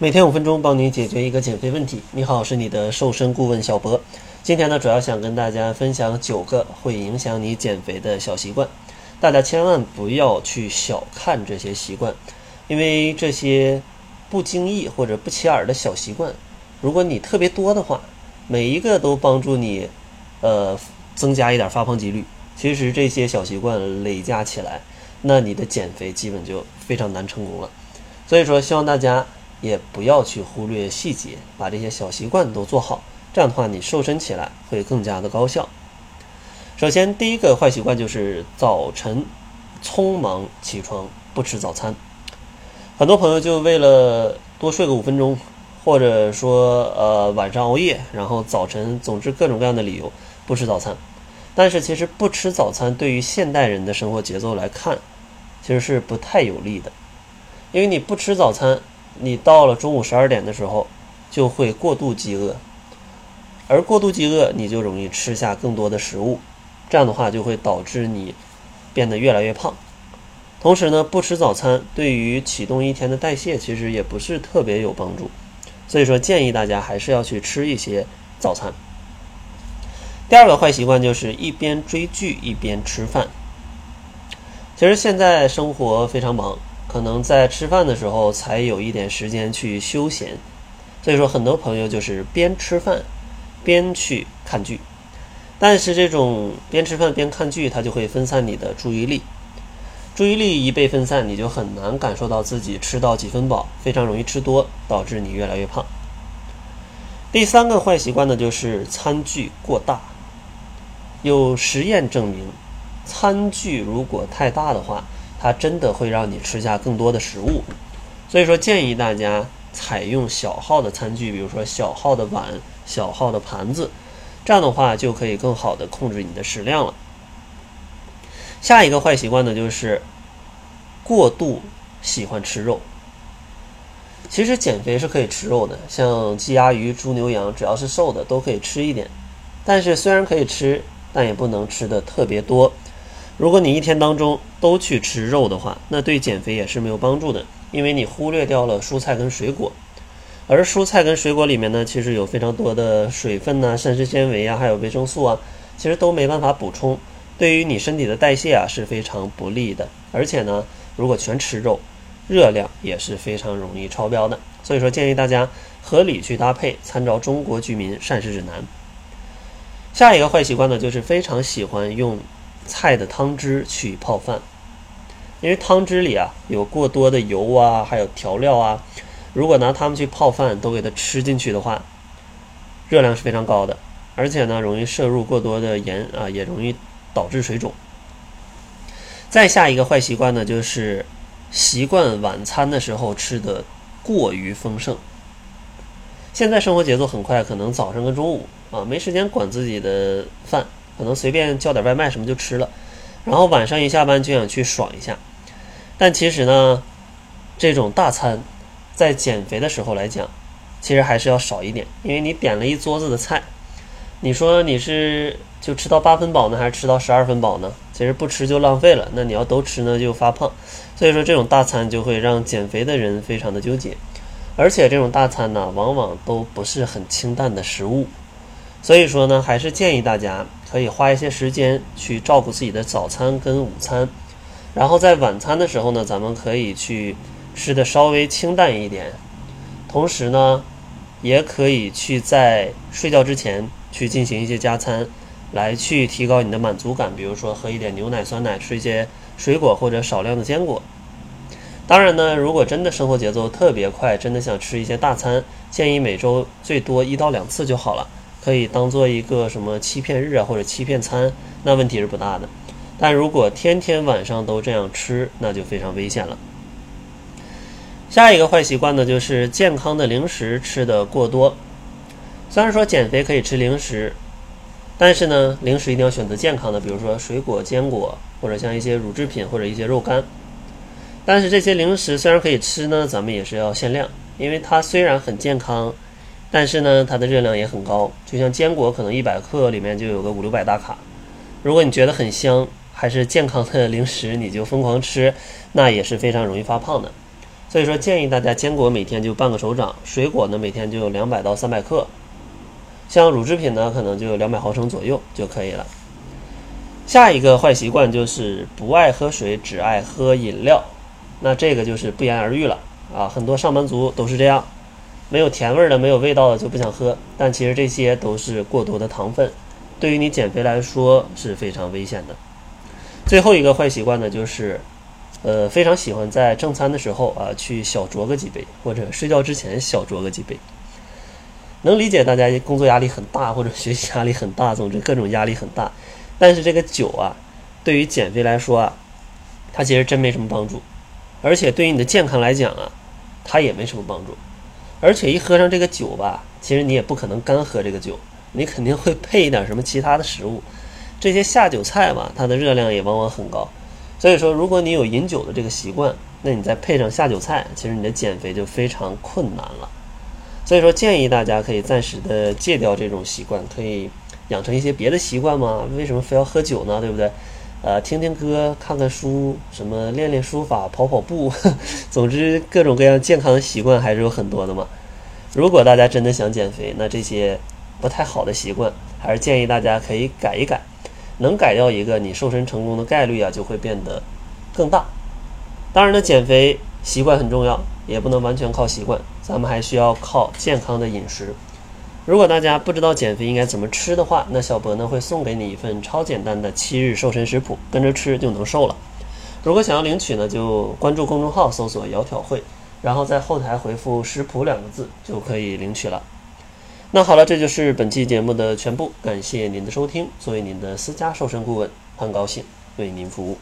每天五分钟，帮你解决一个减肥问题。你好，我是你的瘦身顾问小博。今天呢，主要想跟大家分享九个会影响你减肥的小习惯。大家千万不要去小看这些习惯，因为这些不经意或者不起眼的小习惯，如果你特别多的话，每一个都帮助你，呃，增加一点发胖几率。其实这些小习惯累加起来，那你的减肥基本就非常难成功了。所以说，希望大家。也不要去忽略细节，把这些小习惯都做好，这样的话你瘦身起来会更加的高效。首先，第一个坏习惯就是早晨匆忙起床不吃早餐。很多朋友就为了多睡个五分钟，或者说呃晚上熬夜，然后早晨总之各种各样的理由不吃早餐。但是其实不吃早餐对于现代人的生活节奏来看，其实是不太有利的，因为你不吃早餐。你到了中午十二点的时候，就会过度饥饿，而过度饥饿，你就容易吃下更多的食物，这样的话就会导致你变得越来越胖。同时呢，不吃早餐对于启动一天的代谢其实也不是特别有帮助，所以说建议大家还是要去吃一些早餐。第二个坏习惯就是一边追剧一边吃饭。其实现在生活非常忙。可能在吃饭的时候才有一点时间去休闲，所以说很多朋友就是边吃饭边去看剧，但是这种边吃饭边看剧，它就会分散你的注意力，注意力一被分散，你就很难感受到自己吃到几分饱，非常容易吃多，导致你越来越胖。第三个坏习惯呢，就是餐具过大，有实验证明，餐具如果太大的话。它真的会让你吃下更多的食物，所以说建议大家采用小号的餐具，比如说小号的碗、小号的盘子，这样的话就可以更好的控制你的食量了。下一个坏习惯呢，就是过度喜欢吃肉。其实减肥是可以吃肉的，像鸡鸭鱼、猪牛羊，只要是瘦的都可以吃一点。但是虽然可以吃，但也不能吃的特别多。如果你一天当中都去吃肉的话，那对减肥也是没有帮助的，因为你忽略掉了蔬菜跟水果，而蔬菜跟水果里面呢，其实有非常多的水分呐、膳食纤维啊，还有维生素啊，其实都没办法补充，对于你身体的代谢啊是非常不利的。而且呢，如果全吃肉，热量也是非常容易超标的。所以说，建议大家合理去搭配，参照《中国居民膳食指南》。下一个坏习惯呢，就是非常喜欢用。菜的汤汁去泡饭，因为汤汁里啊有过多的油啊，还有调料啊，如果拿它们去泡饭，都给它吃进去的话，热量是非常高的，而且呢容易摄入过多的盐啊，也容易导致水肿。再下一个坏习惯呢，就是习惯晚餐的时候吃的过于丰盛。现在生活节奏很快，可能早上跟中午啊没时间管自己的饭。可能随便叫点外卖什么就吃了，然后晚上一下班就想去爽一下，但其实呢，这种大餐在减肥的时候来讲，其实还是要少一点，因为你点了一桌子的菜，你说你是就吃到八分饱呢，还是吃到十二分饱呢？其实不吃就浪费了，那你要都吃呢就发胖，所以说这种大餐就会让减肥的人非常的纠结，而且这种大餐呢，往往都不是很清淡的食物。所以说呢，还是建议大家可以花一些时间去照顾自己的早餐跟午餐，然后在晚餐的时候呢，咱们可以去吃的稍微清淡一点，同时呢，也可以去在睡觉之前去进行一些加餐，来去提高你的满足感，比如说喝一点牛奶、酸奶，吃一些水果或者少量的坚果。当然呢，如果真的生活节奏特别快，真的想吃一些大餐，建议每周最多一到两次就好了。可以当做一个什么欺骗日啊，或者欺骗餐，那问题是不大的。但如果天天晚上都这样吃，那就非常危险了。下一个坏习惯呢，就是健康的零食吃的过多。虽然说减肥可以吃零食，但是呢，零食一定要选择健康的，比如说水果、坚果，或者像一些乳制品或者一些肉干。但是这些零食虽然可以吃呢，咱们也是要限量，因为它虽然很健康。但是呢，它的热量也很高，就像坚果，可能一百克里面就有个五六百大卡。如果你觉得很香，还是健康的零食，你就疯狂吃，那也是非常容易发胖的。所以说建议大家坚果每天就半个手掌，水果呢每天就两百到三百克，像乳制品呢可能就两百毫升左右就可以了。下一个坏习惯就是不爱喝水，只爱喝饮料，那这个就是不言而喻了啊！很多上班族都是这样，没有甜味的、没有味道的就不想喝，但其实这些都是过多的糖分，对于你减肥来说是非常危险的。最后一个坏习惯呢，就是，呃，非常喜欢在正餐的时候啊去小酌个几杯，或者睡觉之前小酌个几杯。能理解大家工作压力很大，或者学习压力很大，总之各种压力很大。但是这个酒啊，对于减肥来说啊，它其实真没什么帮助，而且对于你的健康来讲啊，它也没什么帮助。而且一喝上这个酒吧，其实你也不可能干喝这个酒，你肯定会配一点什么其他的食物。这些下酒菜嘛，它的热量也往往很高。所以说，如果你有饮酒的这个习惯，那你再配上下酒菜，其实你的减肥就非常困难了。所以说，建议大家可以暂时的戒掉这种习惯，可以。养成一些别的习惯吗？为什么非要喝酒呢？对不对？呃，听听歌，看看书，什么练练书法，跑跑步，总之各种各样健康的习惯还是有很多的嘛。如果大家真的想减肥，那这些不太好的习惯，还是建议大家可以改一改。能改掉一个，你瘦身成功的概率啊就会变得更大。当然呢，减肥习惯很重要，也不能完全靠习惯，咱们还需要靠健康的饮食。如果大家不知道减肥应该怎么吃的话，那小博呢会送给你一份超简单的七日瘦身食谱，跟着吃就能瘦了。如果想要领取呢，就关注公众号，搜索“窈窕会”，然后在后台回复“食谱”两个字就可以领取了。那好了，这就是本期节目的全部，感谢您的收听。作为您的私家瘦身顾问，很高兴为您服务。